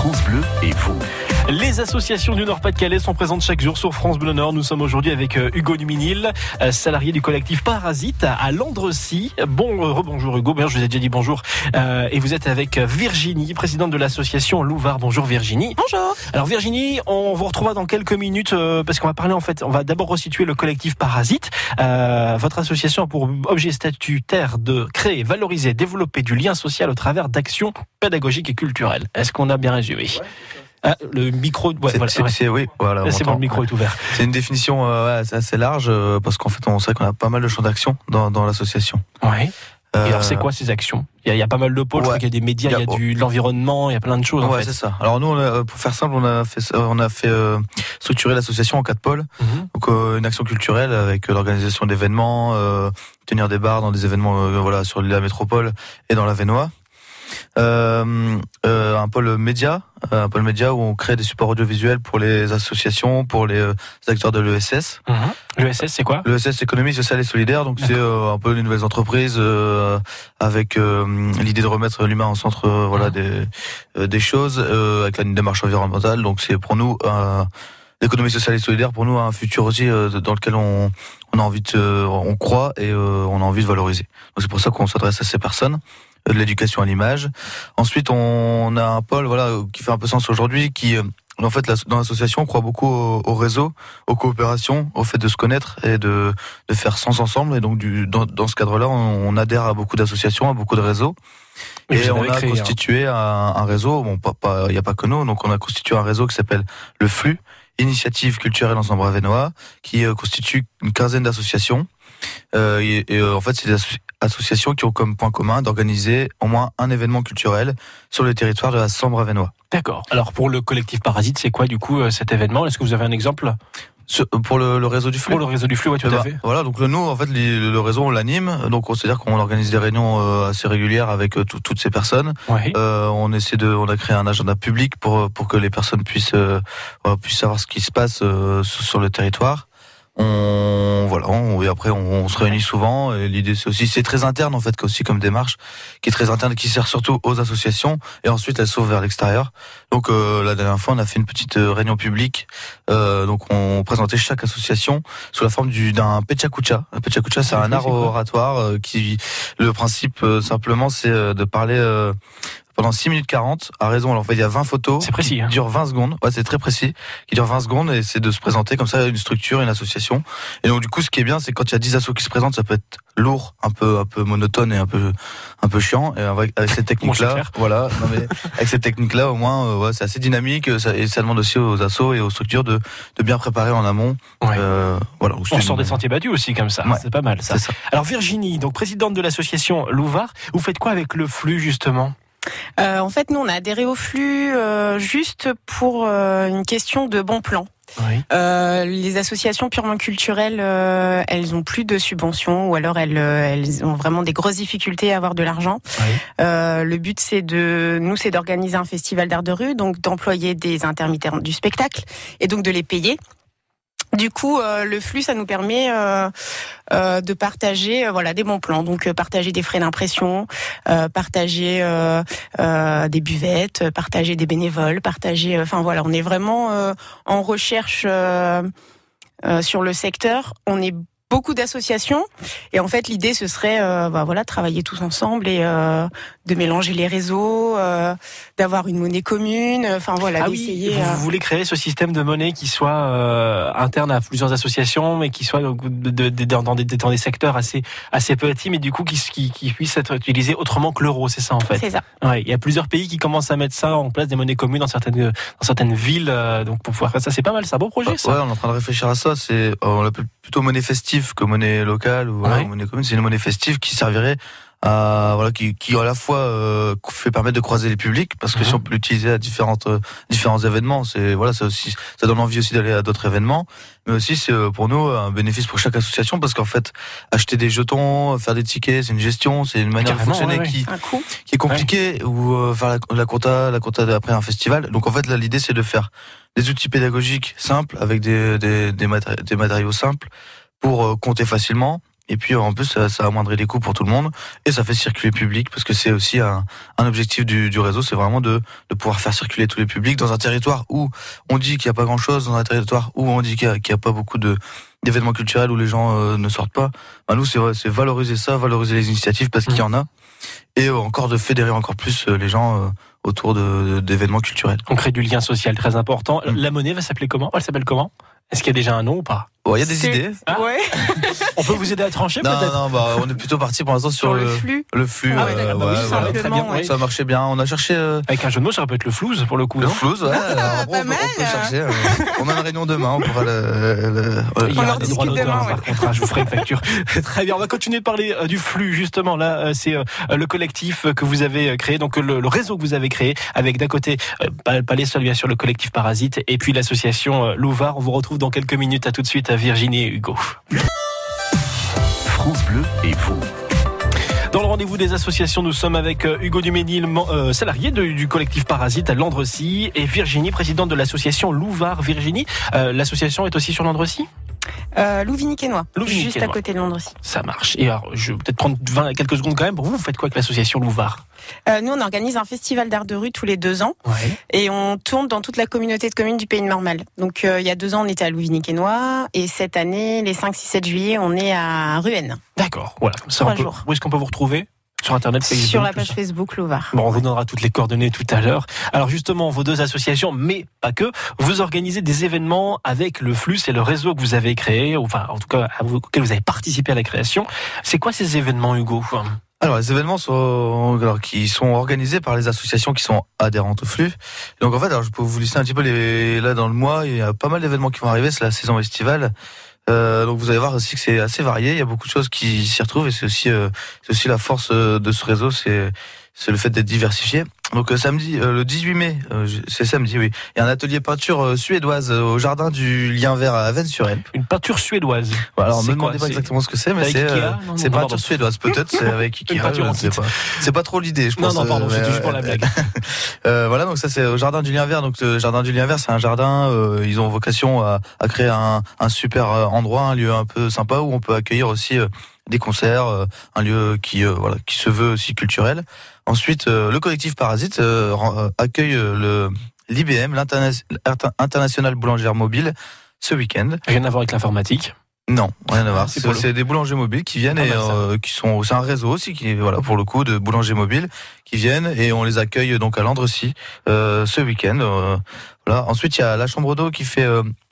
France Bleu et vous. Les associations du Nord-Pas-de-Calais sont présentes chaque jour sur France Bleu Nord. Nous sommes aujourd'hui avec euh, Hugo Duminil, euh, salarié du collectif Parasite à Landrecy. Bon, euh, rebonjour Hugo, bien je vous ai déjà dit bonjour. et vous êtes avec Virginie, présidente de l'association Louvard. Bonjour Virginie. Bonjour. Alors Virginie, on vous retrouvera dans quelques minutes parce qu'on va parler en fait, on va d'abord resituer le collectif Parasite. votre association a pour objet statutaire de créer, valoriser, développer du lien social au travers d'actions pédagogiques et culturelles. Est-ce qu'on a bien résumé? Ah, le micro, ouais, c'est, oui, voilà. C'est bon, le micro est ouvert. C'est une définition euh, assez large euh, parce qu'en fait, on sait qu'on a pas mal de champs d'action dans, dans l'association. Oui. Euh, Et alors, c'est quoi ces actions? Il y, a, pas mal de pôles. il y a des médias, il y a, du, de l'environnement, il y a plein de choses. Ouais, c'est ça. Alors nous, pour faire simple, on a fait, on a fait structurer l'association en quatre pôles. Mhm. Donc une action culturelle avec l'organisation d'événements, tenir des bars dans des événements, voilà, sur la métropole et dans la Vénois. Euh, euh, un pôle média, euh, un pôle média où on crée des supports audiovisuels pour les associations, pour les, acteurs de l'ESS. Mhm. L'ESS, c'est quoi? L'ESS, économie sociale et solidaire. Donc c'est un peu les nouvelles entreprises avec l'idée de remettre l'humain au centre, voilà, mhm. des des choses avec la démarche environnementale. Donc c'est pour nous l'économie sociale et solidaire pour nous un futur aussi dans lequel on, on a envie de, on croit et on a envie de valoriser. Donc c'est pour ça qu'on s'adresse à ces personnes de l'éducation à l'image. Ensuite, on a un pôle voilà qui fait un peu sens aujourd'hui, qui euh, en fait dans l'association on croit beaucoup au, réseau, aux coopérations, au fait de se connaître et de, de faire sens ensemble. Et donc du, dans, dans ce cadre-là, on, adhère à beaucoup d'associations, à beaucoup de réseaux. Et, on a hein. constitué un, un, réseau. Bon, pas, il n'y a pas que nous, donc on a constitué un réseau qui s'appelle le Flux, Initiative culturelle ensemble Avenois, qui euh, constitue une quinzaine d'associations. Euh, et, euh, en fait, c'est des associations qui ont comme point commun d'organiser au moins un événement culturel sur le territoire de la Sambre Avenois. D'accord. Alors pour le collectif Parasite, c'est quoi du coup euh, cet événement? Est-ce que vous avez un exemple? Pour le, réseau du flux? Pour le réseau du flux, oui, tout à fait. Voilà, donc nous, en fait, le, réseau, on l'anime. Donc, c'est-à-dire qu'on organise des réunions assez régulières avec toutes ces personnes. on essaie de, on a créé un agenda public pour pour que les personnes puissent puissent savoir ce qui se passe sur le territoire on voilà on, et après on, se réunit souvent. Et l'idée c'est aussi c'est très interne en fait aussi comme démarche qui est très interne qui sert surtout aux associations. Et ensuite elle s'ouvre vers l'extérieur. Donc euh, la dernière fois on a fait une petite euh, réunion publique. Euh, donc on présentait chaque association sous la forme d'un pechakucha un pechakucha c'est un art oratoire qui le principe simplement c'est de parler pendant 6 minutes 40 à raison. Alors, en fait, il y a 20 photos. C'est précis. Qui hein. durent 20 secondes. Ouais, c'est très précis. Qui dure 20 secondes et c'est de se présenter comme ça une structure, une association. Et donc, du coup, ce qui est bien, c'est quand il y a 10 assos qui se présentent, ça peut être lourd, un peu, un peu monotone et un peu, un peu chiant. Et avec, cette technique-là, voilà, non mais avec cette technique-là, au moins, euh, ouais, c'est assez dynamique. Euh, ça, et ça demande aussi aux assos et aux structures de, de bien préparer en amont. Euh, voilà. On sort des sentiers battus aussi comme ça. C'est pas mal ça. ça. Alors Virginie, donc présidente de l'association Louvard, vous faites quoi avec le flux justement? Euh, en fait, nous, on a adhéré au flux euh, juste pour euh, une question de bon plan. les associations purement culturelles, elles ont plus de subventions ou alors elles, elles ont vraiment des grosses difficultés à avoir de l'argent. le but, c'est de nous, c'est d'organiser un festival d'art de rue, donc d'employer des intermittents du spectacle et donc de les payer. Du coup, euh, le flux, ça nous permet euh, euh, de partager, voilà, des bons plans. Donc, partager des frais d'impression, partager des buvettes, partager des bénévoles, partager. Enfin voilà, on est vraiment en recherche sur le secteur. On est beaucoup d'associations. Et en fait, l'idée, ce serait, euh, bah, voilà, travailler tous ensemble et euh, de mélanger les réseaux, euh, d'avoir une monnaie commune. Enfin voilà, ah d'essayer. vous, voulez créer ce système de monnaie qui soit interne à plusieurs associations, mais qui soit de, dans, des, dans, des, secteurs assez assez petits, mais du coup qui, qui, puisse être utilisé autrement que l'euro. C'est ça en fait? C'est ça. Ouais, il y a plusieurs pays qui commencent à mettre ça en place, des monnaies communes dans certaines dans certaines villes. donc pour pouvoir faire ça, c'est pas mal. C'est un beau projet. Ça. Ouais, on est en train de réfléchir à ça. C'est on l'appelle plutôt monnaie festive que monnaie locale ou monnaie commune. C'est une monnaie festive qui servirait à voilà qui, qui à la fois euh, fait permettre de croiser les publics parce que si on peut l'utiliser à différentes euh, différents événements, c'est voilà ça aussi ça donne envie aussi d'aller à d'autres événements, mais aussi c'est euh, pour nous un bénéfice pour chaque association parce qu'en fait acheter des jetons, faire des tickets, c'est une gestion, c'est une manière de fonctionner qui qui est compliquée ou faire la, la compta la compta après un festival. Donc en fait là l'idée c'est de faire des outils pédagogiques simples avec des des, des, des matériaux simples pour euh, compter facilement Et puis en plus, ça, ça amoindrit les coûts pour tout le monde et ça fait circuler public parce que c'est aussi un, un, objectif du, du réseau, c'est vraiment de, de, pouvoir faire circuler tous les publics dans un territoire où on dit qu'il n'y a pas grand-chose, dans un territoire où on dit qu'il n'y a, a, pas beaucoup de d'événements culturels où les gens euh, ne sortent pas. Bah, nous, c'est valoriser ça, valoriser les initiatives parce qu'il y en a et euh, encore de fédérer encore plus euh, les gens autour d'événements culturels. On crée du lien social très important. Mm. La monnaie va s'appeler comment? Elle s'appelle comment? Est-ce qu'il y a déjà un nom ou pas? Bon, il y a des idées. Ah. Ouais. on peut vous aider à trancher non, peut-être Non, bah, on est plutôt parti pour l'instant sur, le, flux. Le flux. Ah euh, oui, ouais, ça, voilà. très bien, ouais. ça marchait bien. On a cherché. Euh... Avec un jeu de mots, ça peut être le flouze pour le coup. Le non flouze, ouais. Alors, pas on, mal. on peut chercher. euh, on a une réunion demain. On pourra le. le- Il y On a des droits d'auteur, demain, par contre, hein, je vous ferai une facture. Très bien, on va continuer de parler euh, du flux, justement. Là, euh, c'est euh, le collectif que vous avez créé, donc le, le réseau que vous avez créé, avec d'un côté, euh, pas, pas les seuls, bien sûr, le collectif Parasite, et puis l'association Louvard. On vous retrouve dans quelques minutes. À tout de suite, à Virginie et Hugo. France Bleu et vous. Dans le rendez-vous des associations, nous sommes avec euh, Hugo Duménil, euh, salarié de- du collectif Parasite à Landrecy, et Virginie, présidente de l'association Louvard. Virginie, euh, l'association est aussi sur Landrecy Euh, Louvigny-Quesnoy. juste à côté de Londres-Cy. Ça marche. Et alors, je vais peut-être prendre 20, quelques secondes quand même. Pour vous, vous faites quoi avec l'association Louvard Euh, nous, on organise un festival d'art de rue tous les deux ans Ouais. et on tourne dans toute la communauté de communes du Pays de Mormal. Donc, euh, il y a deux ans, on était à Louvigny-Quesnoy et cette année, les 5, 6, 7 juillet, on est à Ruenne, D'accord. Voilà. Comme ça, Trois on peut- jours. Où est-ce qu'on peut vous retrouver Sur Internet, Facebook, sur la page Facebook Louvard. Bon, on vous donnera toutes les coordonnées tout à l'heure. Alors justement, vos deux associations, mais pas que, vous organisez des événements avec le flux et le réseau que vous avez créé, ou enfin en tout cas auquel vous avez participé à la création. C'est quoi ces événements, Hugo? Alors les événements sont alors, qui sont organisés par les associations qui sont adhérentes au flux. Donc en fait, alors je peux vous lister un petit peu les là dans le mois, il y a pas mal d'événements qui vont arriver, c'est la saison estivale. Euh, donc vous allez voir aussi que c'est assez varié, il y a beaucoup de choses qui s'y retrouvent et c'est aussi euh, c'est aussi la force euh, de ce réseau, c'est c'est le fait d'être diversifié. Donc euh, samedi, euh, le 18 mai, euh, c'est samedi, oui. Il y a un atelier peinture suédoise au jardin du Lien Vert à Avesnes-sur-Helpe. Une peinture suédoise. Voilà, alors ne me demandez pas exactement ce que c'est, mais c'est euh, Non, non, c'est non, peinture pardon. suédoise peut-être, c'est avec Ikea. C'est pas trop l'idée, je Non, pense. non, pardon, euh, c'était juste pour la blague. euh, voilà, donc ça c'est au jardin du Lien Vert. Donc le jardin du Lien Vert, c'est un jardin. euh, ils ont vocation à, à créer un, un super endroit, un lieu un peu sympa où on peut accueillir aussi euh, des concerts, euh, un lieu qui euh, voilà qui se veut aussi culturel. Ensuite, euh, le collectif Parasite accueille le l'IBM, l'Interna- Inter- International Boulangère Mobile, ce week-end. Rien à voir avec l'informatique? Non, rien à voir. c'est C'est des boulangers mobiles qui viennent Pas et euh, qui sont. C'est un réseau aussi qui voilà pour le coup de boulangers mobiles qui viennent et on les accueille donc à Landrecy euh, ce week-end. euh, voilà. Ensuite il y a la chambre d'eau qui fait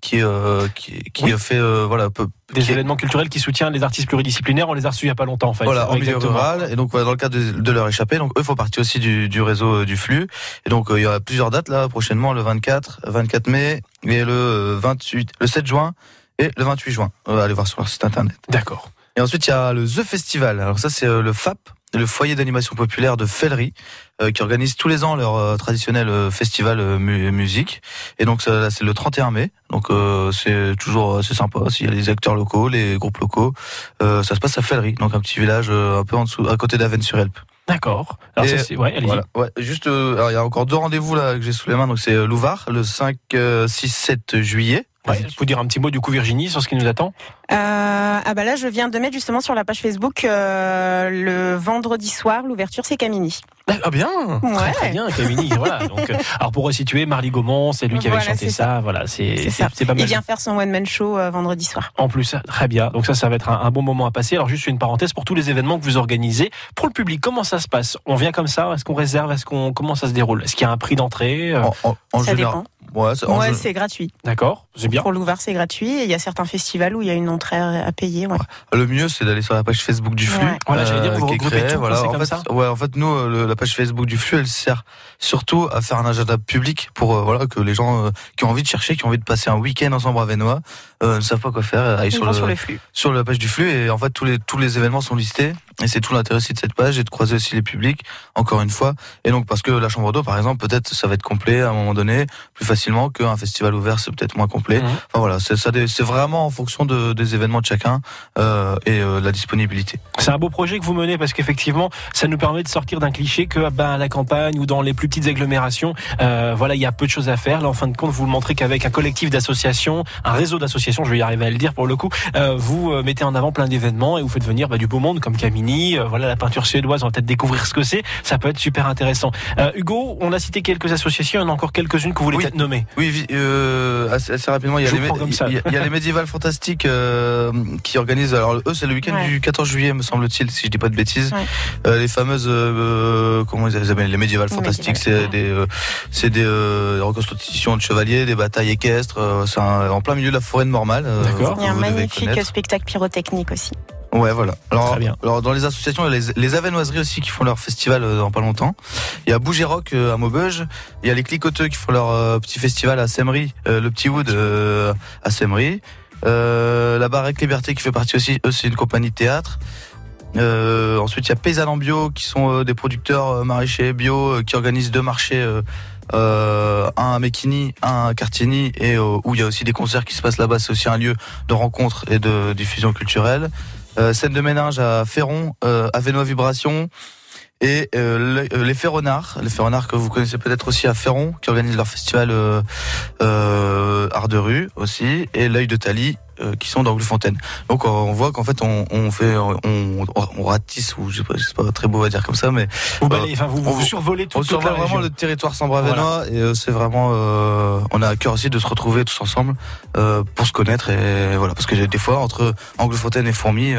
qui euh, qui, qui Oui. fait euh, voilà peu- Des qui est- événements culturels qui soutiennent les artistes pluridisciplinaires. On les a reçus il y a pas longtemps, en fait. voilà, en milieu rural. Et donc, dans le cadre de, de leur échappée, donc eux font partie aussi du, du réseau euh, du flux. Et donc, il y aura plusieurs dates là, prochainement, le 24, 24 mai et le euh, 28, le 7 juin et le 28 juin. Allez voir sur leur site internet. D'accord. Et ensuite, il y a le The Festival. Alors ça, c'est le FAP, le foyer d'animation populaire de Fellery, euh, qui organise tous les ans leur euh, traditionnel euh, festival euh, mu- musique. Et donc, ça, là, c'est le 31 mai. Donc, euh, c'est toujours assez sympa. S'il y a les acteurs locaux, les groupes locaux, euh, ça se passe à Fellery, donc un petit village euh, un peu en dessous, à côté d'Avennes-sur-Helpe. D'accord. Alors, Et ça, c'est, ouais, allez-y. Voilà. Ouais, juste, euh, il y a encore deux rendez-vous là que j'ai sous les mains. Donc, c'est Louvard, le 5, euh, 6, 7 juillet. Ouais, faut dire un petit mot du coup, Virginie, sur ce qui nous attend. Euh, ah bah là, je viens de mettre justement sur la page Facebook euh, le vendredi soir, l'ouverture c'est Camini. Ah bien, très, Ouais. très bien, Camille. voilà. Donc, euh, alors pour resituer, Marly Gaumont, c'est lui qui avait Voilà, chanté ça. Voilà, c'est C'est pas Il mal. vient faire son one man show euh, vendredi soir. En plus, très bien. Donc ça, ça va être un, un bon moment à passer. Alors juste une parenthèse pour tous les événements que vous organisez pour le public. Comment ça se passe? On vient comme ça? Est-ce qu'on réserve? Est-ce qu'on comment ça se déroule? Est-ce qu'il y a un prix d'entrée? Euh, En, en- en Ça général. dépend. Ouais, c'est- Ouais, gratuit. D'accord, c'est bien. Pour l'ouvert, c'est gratuit. Et il y a certains festivals où il y a une entrée à payer. Ouais. Le mieux, c'est d'aller sur la page Facebook du flux. Ouais. Voilà, j'allais dire, vous qui est regroupez créée, tout, voilà. c'est En comme fait, ça ouais, en fait, nous, euh, le- la page Facebook du flux, elle sert surtout à faire un agenda public pour euh, voilà que les gens euh, qui ont envie de chercher, qui ont envie de passer un week-end ensemble à Venois, euh, ne savent pas quoi faire, aillent Ils sur vont le, sur le flux. sur la page du flux et en fait tous les tous les événements sont listés et c'est tout l'intérêt aussi de cette page et de croiser aussi les publics encore une fois et donc parce que la chambre d'eau par exemple peut-être ça va être complet à un moment donné plus facile facilement qu'un festival ouvert c'est peut-être moins complet. Mmh. Enfin voilà, c'est vraiment en fonction de, des événements de chacun euh, et euh, la disponibilité. C'est un beau projet que vous menez parce qu'effectivement, ça nous permet de sortir d'un cliché que ben, à la campagne ou dans les plus petites agglomérations, euh, voilà, il y a peu de choses à faire. Là, en fin de compte, vous le montrez qu'avec un collectif d'associations, un réseau d'associations, je vais y arriver à le dire pour le coup, euh, vous euh, mettez en avant plein d'événements et vous faites venir bah, du beau monde comme Camini. Euh, voilà, la peinture suédoise, on va peut-être découvrir ce que c'est. Ça peut être super intéressant. Hugo, on a cité quelques associations, il y en a encore quelques-unes que vous voulez peut-être nommer. Oui, assez, rapidement, il y a, les, il y a les médiévales fantastiques qui organisent. Alors eux, c'est le week-end du 14 juillet, me semble-t-il, si je dis pas de bêtises. les fameuses, comment ils appellent les médiévales fantastiques, c'est des, c'est des reconstitutions de chevaliers, des batailles équestres. c'est en plein milieu de la forêt de Mormal. D'accord. Il y a un magnifique spectacle pyrotechnique aussi. Ouais, voilà. Alors, alors dans les associations, il y a les, les Avenoiseries aussi qui font leur festival euh, dans pas longtemps. Il y a Bouger Rock euh, à Maubeuge. Il y a les Clicoteux qui font leur euh, petit festival à Semery, le Petit Wood à Semery. la Barrette Liberté qui fait partie aussi, eux c'est une compagnie de théâtre. ensuite, il y a Paysan Bio qui sont des producteurs maraîchers bio qui organisent deux marchés euh, un à Mekini, un à Cartigny, et euh, où il y a aussi des concerts qui se passent là-bas. C'est aussi un lieu de rencontre et de diffusion culturelle. Euh, scène de ménage à Ferron, à Vénois Vibration. Et les Ferronards, les Ferronards que vous connaissez peut-être aussi à Ferron, qui organisent leur festival Art de rue aussi, et l'œil de Thalie euh, qui sont dans Fontaine. Donc on voit qu'en fait on, on fait on, on, ratisse ou je sais pas, c'est pas très beau à dire comme ça, mais vous, euh, enfin, vous, vous, survolez tout, on survole vraiment le territoire sans bravenois et euh, c'est vraiment on a à cœur aussi de se retrouver tous ensemble pour se connaître et voilà parce que des fois entre Anglefontaine et Fourmi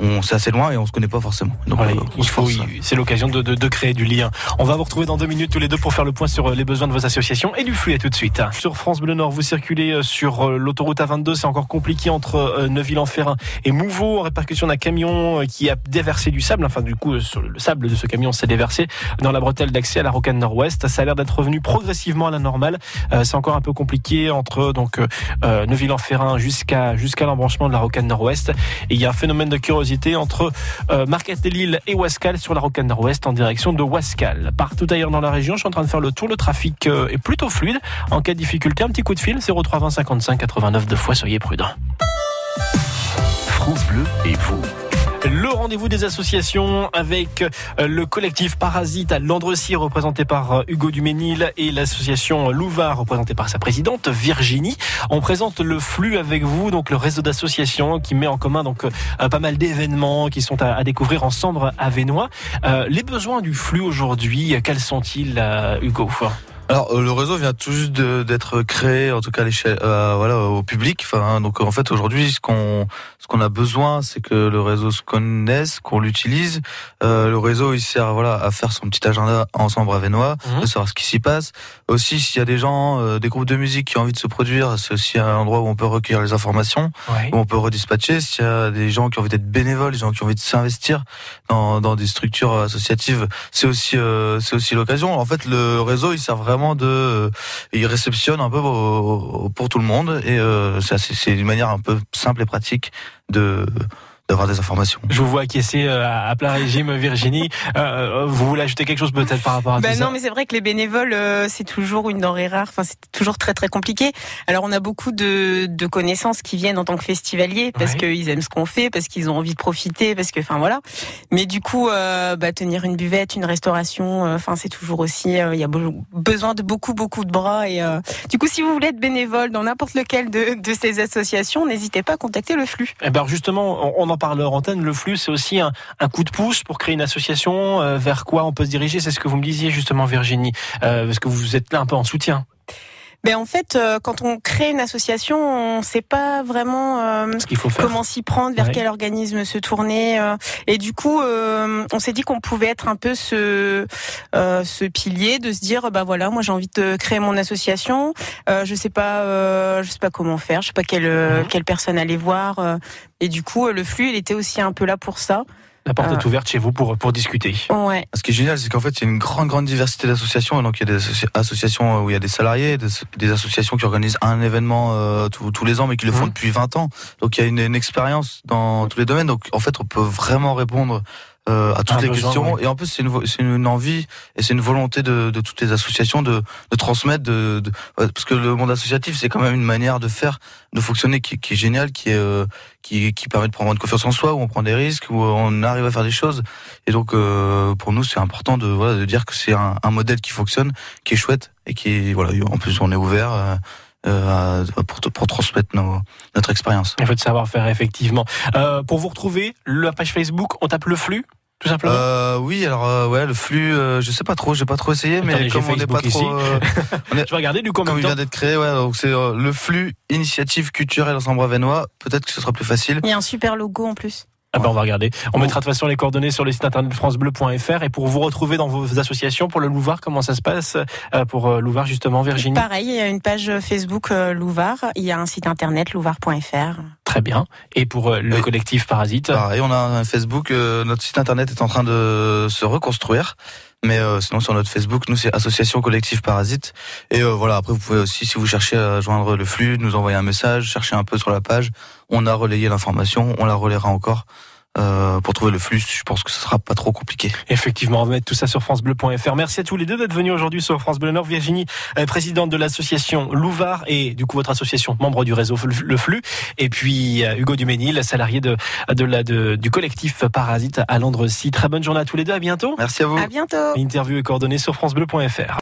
on c'est assez loin et on se connaît pas forcément. Donc voilà, il faut, c'est l'occasion de, de, de, créer du lien. On va vous retrouver dans deux minutes tous les deux pour faire le point sur euh, les besoins de vos associations et du flux. Et tout de suite. Sur France Bleu Nord, vous circulez euh, sur euh, l'autoroute A22. C'est encore compliqué entre Neuville-en-Ferrin et Mouveau en répercussion d'un camion qui a déversé du sable. Enfin, du coup, sur le sable de ce camion s'est déversé dans la bretelle d'accès à la rocade Nord-Ouest. Ça a l'air d'être revenu progressivement à la normale. c'est encore un peu compliqué entre donc Neuville-en-Ferrin jusqu'à jusqu'à l'embranchement de la rocade Nord-Ouest. Et il y a un phénomène de curiosité entre euh, Marquette de Lille et Wascal sur la rocade nord-ouest en direction de Wascal. Partout ailleurs dans la région, je suis en train de faire le tour. Le trafic euh, est plutôt fluide. En cas de difficulté, un petit coup de fil 03 55 89 deux fois. Soyez prudents. France Bleu et vous. Le rendez-vous des associations avec euh, le collectif Parasite à Landrecy représenté par euh, Hugo Duménil et l'association Louva représentée par sa présidente Virginie. On présente le flux avec vous, donc le réseau d'associations qui met en commun donc euh, pas mal d'événements qui sont à, découvrir ensemble à Vénois. les besoins du flux aujourd'hui, quels sont-ils, Hugo? Alors euh, le réseau vient tout juste d'être créé, en tout cas à l'échelle, euh, voilà, au public. Enfin, donc en fait aujourd'hui, ce qu'on ce qu'on a besoin, c'est que le réseau se connaisse, qu'on l'utilise. Euh, le réseau, il sert voilà à faire son petit agenda ensemble à Vénois, mhm. de savoir ce qui s'y passe. Aussi, s'il y a des gens, euh, des groupes de musique qui ont envie de se produire, c'est aussi un endroit où on peut recueillir les informations, où on peut redispatcher. S'il y a des gens qui ont envie d'être bénévoles, des gens qui ont envie de s'investir dans, dans des structures associatives, c'est aussi c'est aussi l'occasion. En fait, le réseau, il sert vraiment de, euh, il réceptionne un peu pour tout le monde. Et euh, c'est une manière un peu simple et pratique de d'avoir des informations. Je vous vois acquiescer euh, à plein régime, Virginie. Euh, euh, vous voulez ajouter quelque chose peut-être par rapport à ben ça Non, mais c'est vrai que les bénévoles, c'est toujours une denrée rare. Enfin, c'est toujours très très compliqué. Alors, on a beaucoup de, de connaissances qui viennent en tant que festivaliers parce qu'ils aiment ce qu'on fait, parce qu'ils ont envie de profiter, parce que, enfin voilà. Mais du coup, bah, tenir une buvette, une restauration, enfin, c'est toujours aussi. Il y a besoin de beaucoup beaucoup de bras. Et du coup, si vous voulez être bénévole dans n'importe lequel de, de ces associations, n'hésitez pas à contacter le flux. Eh ben justement, on en par leur antenne, le flux, c'est aussi un, coup de pouce pour créer une association. Euh, vers quoi on peut se diriger C'est ce que vous me disiez justement, Virginie, euh, parce que vous êtes là un peu en soutien. Ben en fait, euh, quand on crée une association, on ne sait pas vraiment euh, comment s'y prendre, vers quel organisme se tourner. Euh. et du coup, on s'est dit qu'on pouvait être un peu ce, ce pilier de se dire, bah voilà, moi j'ai envie de créer mon association. je sais pas, je sais pas comment faire, je sais pas quelle, quelle personne aller voir. et du coup, le flux, il était aussi un peu là pour ça. La porte est ah. ouverte chez vous pour, pour discuter. Ouais. Ce qui est génial, c'est qu'en fait, il y a une grande, grande diversité d'associations. Donc, il y a des associations où il y a des salariés, des, associations qui organisent un événement euh, tous les ans, mais qui le font mmh. depuis 20 ans. Donc, il y a une, une expérience dans tous les domaines. Donc, en fait, on peut vraiment répondre euh, à toutes les questions. Et en plus, c'est une, une, envie et c'est une volonté de, de, toutes les associations de, de transmettre, de, de, parce que le monde associatif, c'est quand même une manière de faire, de fonctionner qui, qui est géniale, qui est euh, qui, qui permet de prendre une confiance en soi, où on prend des risques, où on arrive à faire des choses. Et donc, euh, pour nous, c'est important de voilà de dire que c'est un, un, modèle qui fonctionne, qui est chouette et qui voilà. En plus, on est ouvert. Euh, euh, pour, pour, transmettre nos, notre expérience. Il faut de savoir-faire, effectivement. Euh, pour vous retrouver, la page Facebook, on tape le flux tout simplement euh, Oui, alors euh, ouais, le flux, euh, je sais pas trop, j'ai pas trop essayé, mais comme on n'est pas trop, euh, on est, je vais regarder du coup. Comme il vient d'être créé, ouais, donc c'est euh, le flux initiative culturelle ensemble Ravenois. Peut-être que ce sera plus facile. Il y a un super logo en plus. Ah ben on va regarder. On mettra de toute façon les coordonnées sur le site internet francebleu.fr et pour vous retrouver dans vos associations pour le Louvard, comment ça se passe pour Louvard justement Virginie? Pareil, il y a une page Facebook Louvard, il y a un site internet louvard.fr. Très bien. Et pour euh, le collectif Parasite? Pareil, on a un Facebook, euh, notre site internet est en train de se reconstruire. Mais euh, sinon sur notre Facebook, nous c'est Association Collectif Parasite. Et voilà, après vous pouvez aussi, si vous cherchez à joindre le flux, nous envoyer un message, chercher un peu sur la page. On a relayé l'information, on la relaiera encore. Euh, pour trouver le flux. Je pense que ce sera pas trop compliqué. Effectivement, on va mettre tout ça sur francebleu.fr. Merci à tous les deux d'être venus aujourd'hui sur France Bleu Nord. Virginie, euh, présidente de l'association Louvard et du coup votre association, membre du réseau Le Flux. Et puis euh, Hugo Duménil, salarié de, de la, de, du collectif Parasite à Landrecy. Très bonne journée à tous les deux. À bientôt. Merci à vous. À bientôt. Interview et coordonnées sur francebleu.fr.